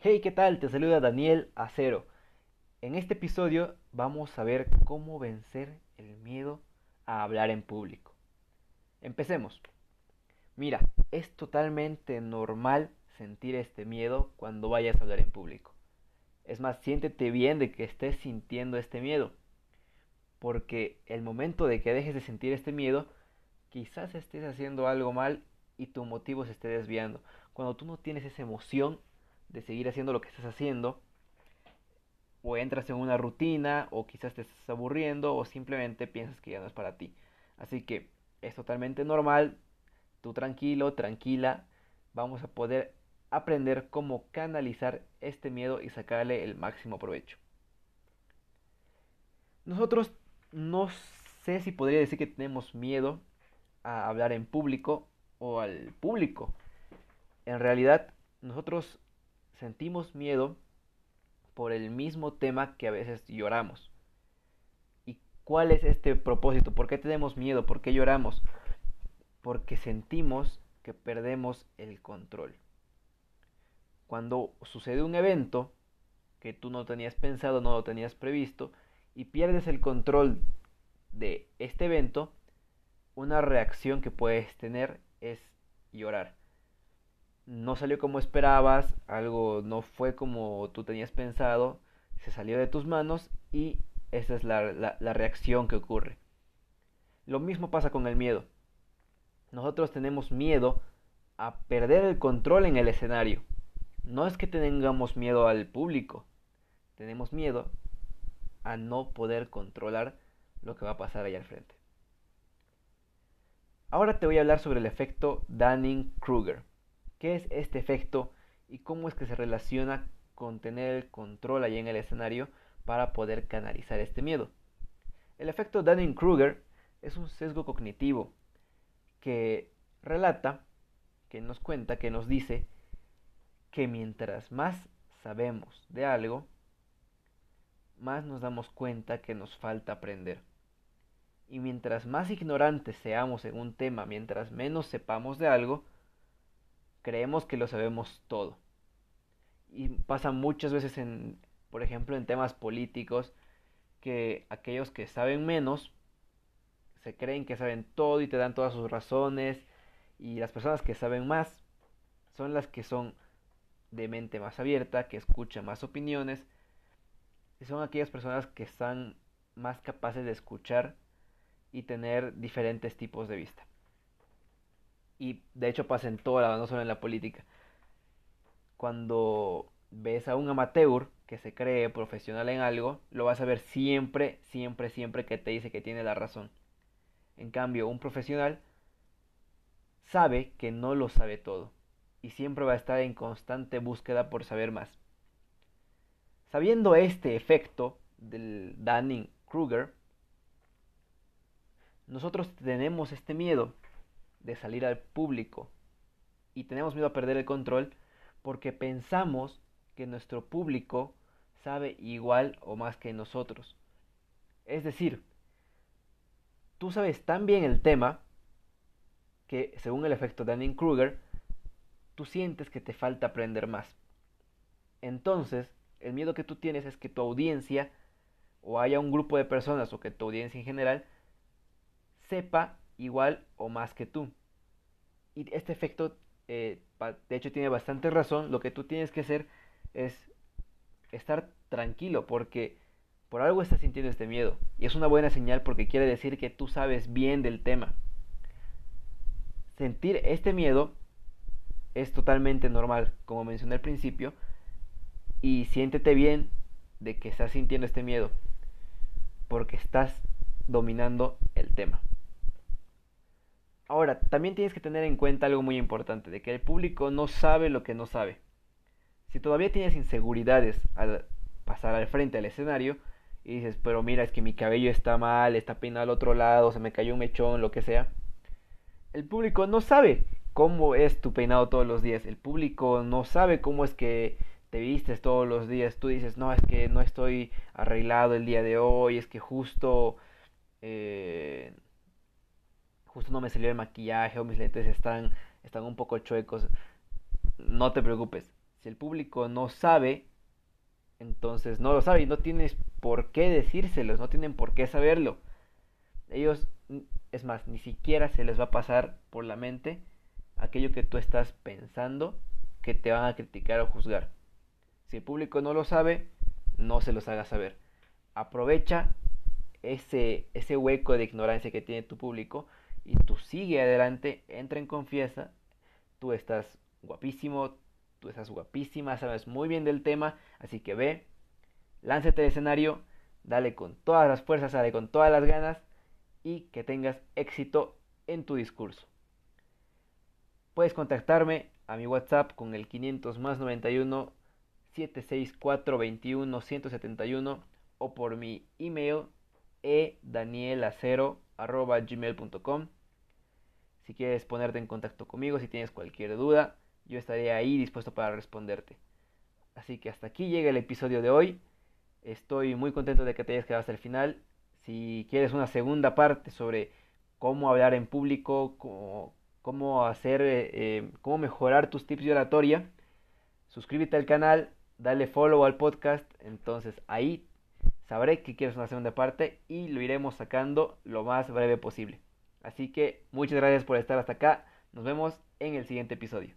Hey, ¿qué tal? Te saluda Daniel Acero. En este episodio vamos a ver cómo vencer el miedo a hablar en público. Empecemos. Mira, es totalmente normal sentir este miedo cuando vayas a hablar en público. Es más, siéntete bien de que estés sintiendo este miedo. Porque el momento de que dejes de sentir este miedo, quizás estés haciendo algo mal y tu motivo se esté desviando. Cuando tú no tienes esa emoción de seguir haciendo lo que estás haciendo, o entras en una rutina, o quizás te estás aburriendo, o simplemente piensas que ya no es para ti. Así que es totalmente normal, tú tranquilo, tranquila, vamos a poder aprender cómo canalizar este miedo y sacarle el máximo provecho. Nosotros no sé si podría decir que tenemos miedo a hablar en público o al público. En realidad, nosotros sentimos miedo por el mismo tema que a veces lloramos. ¿Y cuál es este propósito? ¿Por qué tenemos miedo? ¿Por qué lloramos? Porque sentimos que perdemos el control cuando sucede un evento que tú no tenías pensado, no lo tenías previsto, y pierdes el control de este evento, una reacción que puedes tener es llorar. No salió como esperabas, algo no fue como tú tenías pensado, se salió de tus manos y esa es la, la reacción que ocurre. Lo mismo pasa con el miedo. Nosotros tenemos miedo a perder el control en el escenario no es que tengamos miedo al público, tenemos miedo a no poder controlar lo que va a pasar ahí al frente. Ahora te voy a hablar sobre el efecto Dunning-Kruger. ¿Qué es este efecto y cómo es que se relaciona con tener el control ahí en el escenario para poder canalizar este miedo? El efecto Dunning-Kruger es un sesgo cognitivo que relata, que nos cuenta, que nos dice que mientras más sabemos de algo, más nos damos cuenta que nos falta aprender. Y mientras más ignorantes seamos en un tema, mientras menos sepamos de algo, creemos que lo sabemos todo. Y pasa muchas veces en, por ejemplo, en temas políticos, que aquellos que saben menos se creen que saben todo y te dan todas sus razones, y las personas que saben más son las que son de mente más abierta, que escucha más opiniones, y son aquellas personas que están más capaces de escuchar y tener diferentes tipos de vista. Y de hecho pasa en toda la, no solo en la política. Cuando ves a un amateur que se cree profesional en algo, lo vas a ver siempre, siempre, siempre que te dice que tiene la razón. En cambio, un profesional sabe que no lo sabe todo y siempre va a estar en constante búsqueda por saber más. Sabiendo este efecto del Dunning-Kruger, nosotros tenemos este miedo de salir al público y tenemos miedo a perder el control porque pensamos que nuestro público sabe igual o más que nosotros. Es decir, tú sabes tan bien el tema que, según el efecto Dunning-Kruger, tú sientes que te falta aprender más. Entonces, el miedo que tú tienes es que tu audiencia, o haya un grupo de personas, o que tu audiencia en general, sepa igual o más que tú. Y este efecto, eh, de hecho, tiene bastante razón. Lo que tú tienes que hacer es estar tranquilo, porque por algo estás sintiendo este miedo. Y es una buena señal porque quiere decir que tú sabes bien del tema. Sentir este miedo es totalmente normal, como mencioné al principio, y siéntete bien de que estás sintiendo este miedo, porque estás dominando el tema. Ahora, también tienes que tener en cuenta algo muy importante, de que el público no sabe lo que no sabe. Si todavía tienes inseguridades al pasar al frente al escenario y dices, pero mira, es que mi cabello está mal, está peinado al otro lado, se me cayó un mechón, lo que sea, el público no sabe cómo es tu peinado todos los días. El público no sabe cómo es que te vistes todos los días. Tú dices, no, es que no estoy arreglado el día de hoy, es que justo... Eh, justo no me salió el maquillaje o mis lentes están, están un poco chuecos. No te preocupes. Si el público no sabe, entonces no lo sabe y no tienes por qué decírselos, no tienen por qué saberlo. Ellos, es más, ni siquiera se les va a pasar por la mente aquello que tú estás pensando que te van a criticar o juzgar. Si el público no lo sabe, no se los haga saber. Aprovecha ese, ese hueco de ignorancia que tiene tu público y tú sigue adelante, entra en confianza, tú estás guapísimo, tú estás guapísima, sabes muy bien del tema, así que ve, lánzate al escenario, dale con todas las fuerzas, dale con todas las ganas y que tengas éxito en tu discurso. Puedes contactarme a mi WhatsApp con el 500 más 91 764 21 171 o por mi email gmail.com Si quieres ponerte en contacto conmigo, si tienes cualquier duda, yo estaré ahí dispuesto para responderte. Así que hasta aquí llega el episodio de hoy. Estoy muy contento de que te hayas quedado hasta el final. Si quieres una segunda parte sobre cómo hablar en público, cómo, hacer, eh, eh, cómo mejorar tus tips de oratoria, suscríbete al canal, dale follow al podcast. Entonces ahí sabré que quieres una segunda parte y lo iremos sacando lo más breve posible. Así que muchas gracias por estar hasta acá. Nos vemos en el siguiente episodio.